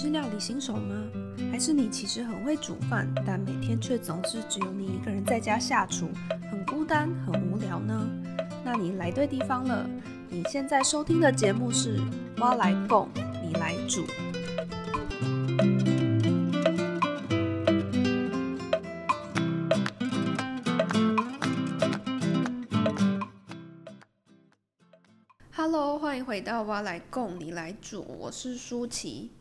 是料理新手吗？还是你其实很会煮饭，但每天却总是只有你一个人在家下厨，很孤单、很无聊呢？那你来对地方了。你现在收听的节目是《我来供，你来煮》。Hello，欢迎回到《我来供，你来煮》，我是舒淇。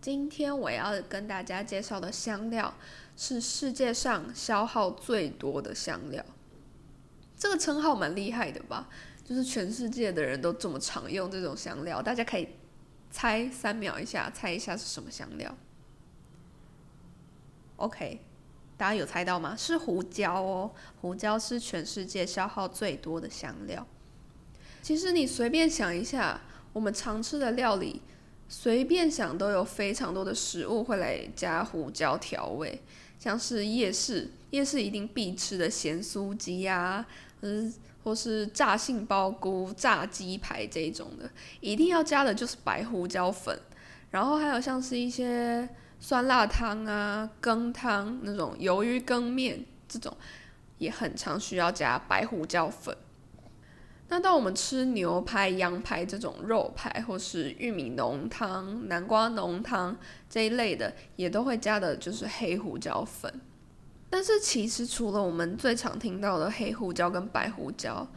今天我要跟大家介绍的香料是世界上消耗最多的香料。这个称号蛮厉害的吧？就是全世界的人都这么常用这种香料，大家可以猜三秒一下，猜一下是什么香料？OK，大家有猜到吗？是胡椒哦，胡椒是全世界消耗最多的香料。其实你随便想一下，我们常吃的料理。随便想都有非常多的食物会来加胡椒调味，像是夜市，夜市一定必吃的咸酥鸡呀，嗯，或是炸杏鲍菇、炸鸡排这种的，一定要加的就是白胡椒粉。然后还有像是一些酸辣汤啊、羹汤那种鱿鱼羹面这种，也很常需要加白胡椒粉。那当我们吃牛排、羊排这种肉排，或是玉米浓汤、南瓜浓汤这一类的，也都会加的就是黑胡椒粉。但是其实除了我们最常听到的黑胡椒跟白胡椒，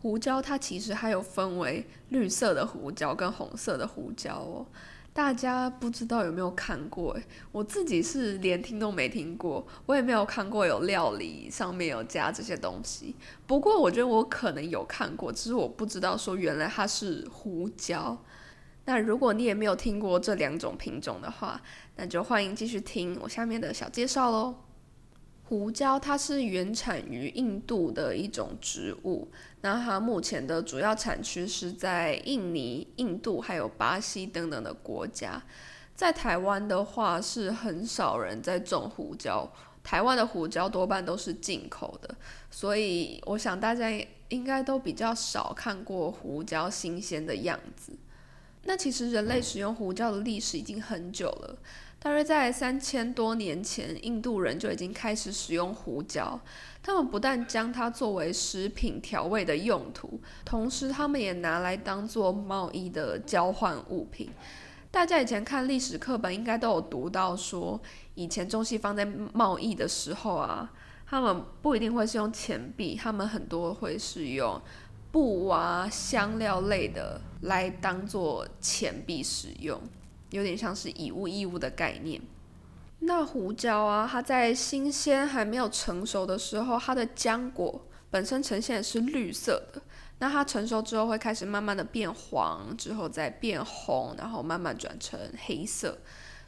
胡椒它其实还有分为绿色的胡椒跟红色的胡椒哦。大家不知道有没有看过？我自己是连听都没听过，我也没有看过有料理上面有加这些东西。不过我觉得我可能有看过，只是我不知道说原来它是胡椒。那如果你也没有听过这两种品种的话，那就欢迎继续听我下面的小介绍喽。胡椒它是原产于印度的一种植物，那它目前的主要产区是在印尼、印度还有巴西等等的国家。在台湾的话是很少人在种胡椒，台湾的胡椒多半都是进口的，所以我想大家应该都比较少看过胡椒新鲜的样子。那其实人类使用胡椒的历史已经很久了。大约在三千多年前，印度人就已经开始使用胡椒。他们不但将它作为食品调味的用途，同时他们也拿来当做贸易的交换物品。大家以前看历史课本应该都有读到，说以前中西方在贸易的时候啊，他们不一定会是用钱币，他们很多会是用布啊、香料类的来当做钱币使用。有点像是以物易物的概念。那胡椒啊，它在新鲜还没有成熟的时候，它的浆果本身呈现的是绿色的。那它成熟之后会开始慢慢的变黄，之后再变红，然后慢慢转成黑色。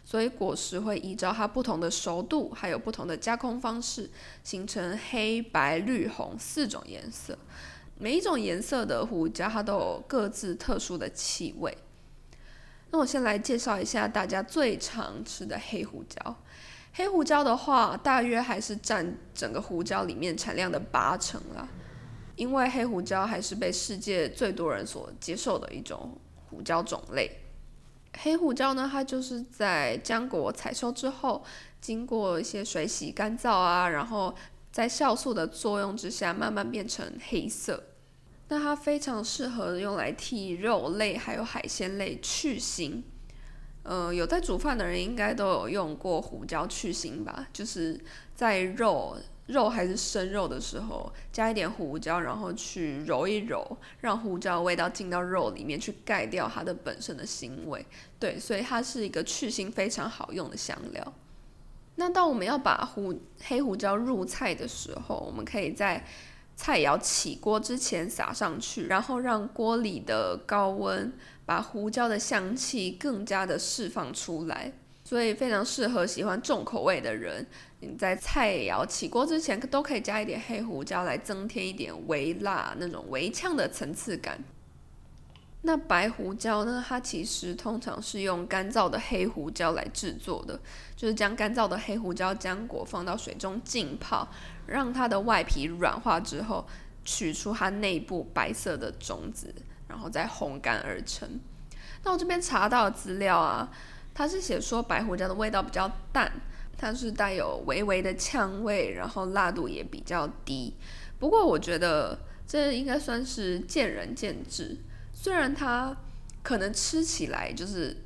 所以果实会依照它不同的熟度，还有不同的加工方式，形成黑白绿红四种颜色。每一种颜色的胡椒，它都有各自特殊的气味。那我先来介绍一下大家最常吃的黑胡椒。黑胡椒的话，大约还是占整个胡椒里面产量的八成啦。因为黑胡椒还是被世界最多人所接受的一种胡椒种类。黑胡椒呢，它就是在浆果采收之后，经过一些水洗干燥啊，然后在酵素的作用之下，慢慢变成黑色。那它非常适合用来替肉类还有海鲜类去腥。呃，有在煮饭的人应该都有用过胡椒去腥吧？就是在肉肉还是生肉的时候，加一点胡椒，然后去揉一揉，让胡椒味道进到肉里面去，盖掉它的本身的腥味。对，所以它是一个去腥非常好用的香料。那当我们要把胡黑胡椒入菜的时候，我们可以在菜肴起锅之前撒上去，然后让锅里的高温把胡椒的香气更加的释放出来，所以非常适合喜欢重口味的人。你在菜肴起锅之前都可以加一点黑胡椒来增添一点微辣那种微呛的层次感。那白胡椒呢？它其实通常是用干燥的黑胡椒来制作的，就是将干燥的黑胡椒浆果放到水中浸泡，让它的外皮软化之后，取出它内部白色的种子，然后再烘干而成。那我这边查到的资料啊，它是写说白胡椒的味道比较淡，它是带有微微的呛味，然后辣度也比较低。不过我觉得这应该算是见仁见智，虽然它可能吃起来就是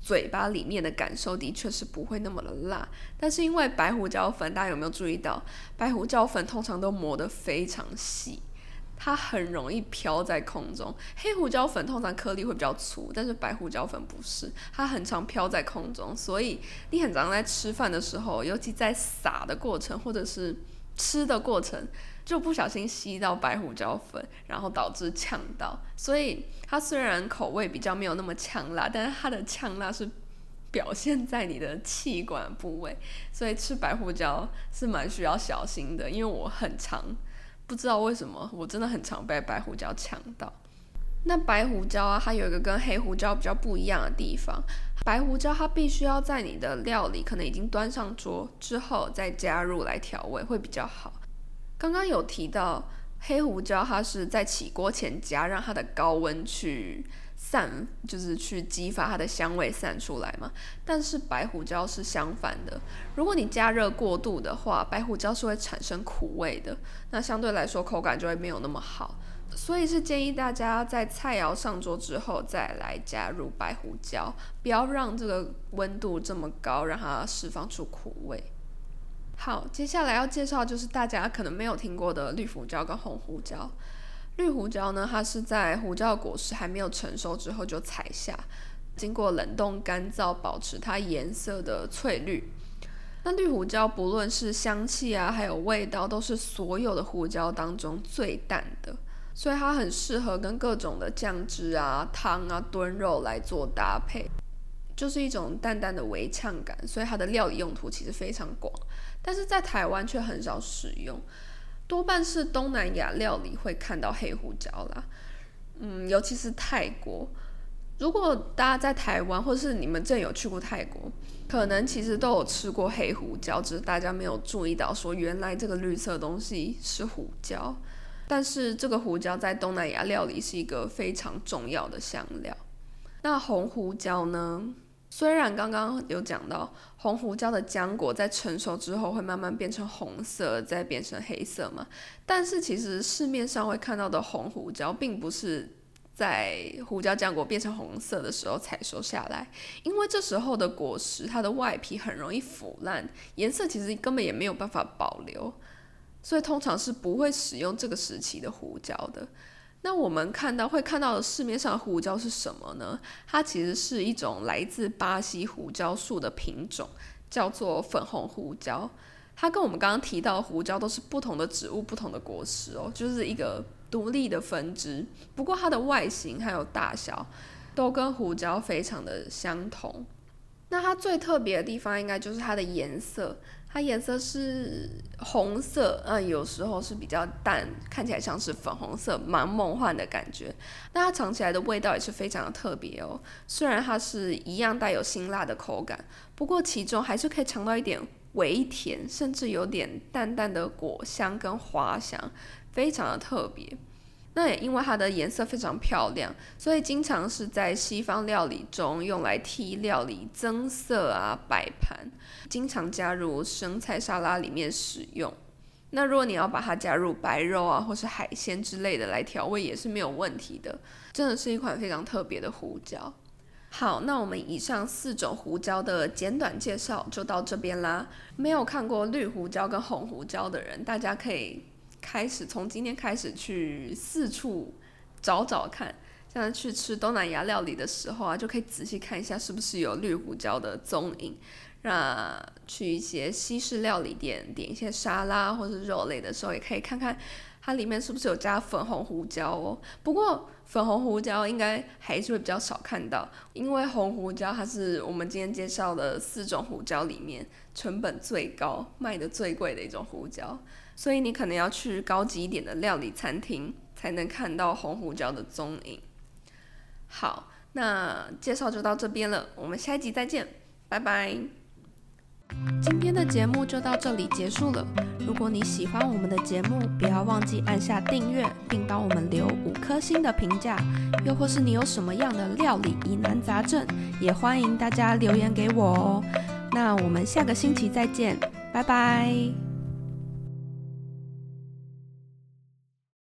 嘴巴里面的感受的确是不会那么的辣，但是因为白胡椒粉，大家有没有注意到，白胡椒粉通常都磨得非常细。它很容易飘在空中，黑胡椒粉通常颗粒会比较粗，但是白胡椒粉不是，它很常飘在空中，所以你很常在吃饭的时候，尤其在撒的过程或者是吃的过程，就不小心吸到白胡椒粉，然后导致呛到。所以它虽然口味比较没有那么呛辣，但是它的呛辣是表现在你的气管部位，所以吃白胡椒是蛮需要小心的，因为我很常。不知道为什么，我真的很常被白胡椒呛到。那白胡椒啊，它有一个跟黑胡椒比较不一样的地方。白胡椒它必须要在你的料理可能已经端上桌之后再加入来调味会比较好。刚刚有提到黑胡椒，它是在起锅前加，让它的高温去。散就是去激发它的香味散出来嘛，但是白胡椒是相反的。如果你加热过度的话，白胡椒是会产生苦味的，那相对来说口感就会没有那么好。所以是建议大家在菜肴上桌之后再来加入白胡椒，不要让这个温度这么高，让它释放出苦味。好，接下来要介绍就是大家可能没有听过的绿胡椒跟红胡椒。绿胡椒呢，它是在胡椒果实还没有成熟之后就采下，经过冷冻干燥，保持它颜色的翠绿。那绿胡椒不论是香气啊，还有味道，都是所有的胡椒当中最淡的，所以它很适合跟各种的酱汁啊、汤啊、炖肉来做搭配，就是一种淡淡的微呛感，所以它的料理用途其实非常广，但是在台湾却很少使用。多半是东南亚料理会看到黑胡椒啦，嗯，尤其是泰国。如果大家在台湾，或是你们正有去过泰国，可能其实都有吃过黑胡椒，只是大家没有注意到，说原来这个绿色东西是胡椒。但是这个胡椒在东南亚料理是一个非常重要的香料。那红胡椒呢？虽然刚刚有讲到红胡椒的浆果在成熟之后会慢慢变成红色，再变成黑色嘛，但是其实市面上会看到的红胡椒，并不是在胡椒浆果变成红色的时候采收下来，因为这时候的果实它的外皮很容易腐烂，颜色其实根本也没有办法保留，所以通常是不会使用这个时期的胡椒的。那我们看到会看到的市面上的胡椒是什么呢？它其实是一种来自巴西胡椒树的品种，叫做粉红胡椒。它跟我们刚刚提到的胡椒都是不同的植物、不同的果实哦，就是一个独立的分支。不过它的外形还有大小都跟胡椒非常的相同。那它最特别的地方应该就是它的颜色。它颜色是红色，嗯，有时候是比较淡，看起来像是粉红色，蛮梦幻的感觉。那它尝起来的味道也是非常的特别哦。虽然它是一样带有辛辣的口感，不过其中还是可以尝到一点微甜，甚至有点淡淡的果香跟花香，非常的特别。那也因为它的颜色非常漂亮，所以经常是在西方料理中用来替料理增色啊、摆盘，经常加入生菜沙拉里面使用。那如果你要把它加入白肉啊，或是海鲜之类的来调味，也是没有问题的。真的是一款非常特别的胡椒。好，那我们以上四种胡椒的简短介绍就到这边啦。没有看过绿胡椒跟红胡椒的人，大家可以。开始从今天开始去四处找找看，像去吃东南亚料理的时候啊，就可以仔细看一下是不是有绿胡椒的踪影。那去一些西式料理店点一些沙拉或是肉类的时候，也可以看看它里面是不是有加粉红胡椒哦。不过粉红胡椒应该还是会比较少看到，因为红胡椒它是我们今天介绍的四种胡椒里面成本最高、卖的最贵的一种胡椒。所以你可能要去高级一点的料理餐厅，才能看到红胡椒的踪影。好，那介绍就到这边了，我们下一集再见，拜拜。今天的节目就到这里结束了。如果你喜欢我们的节目，不要忘记按下订阅，并帮我们留五颗星的评价。又或是你有什么样的料理疑难杂症，也欢迎大家留言给我哦。那我们下个星期再见，拜拜。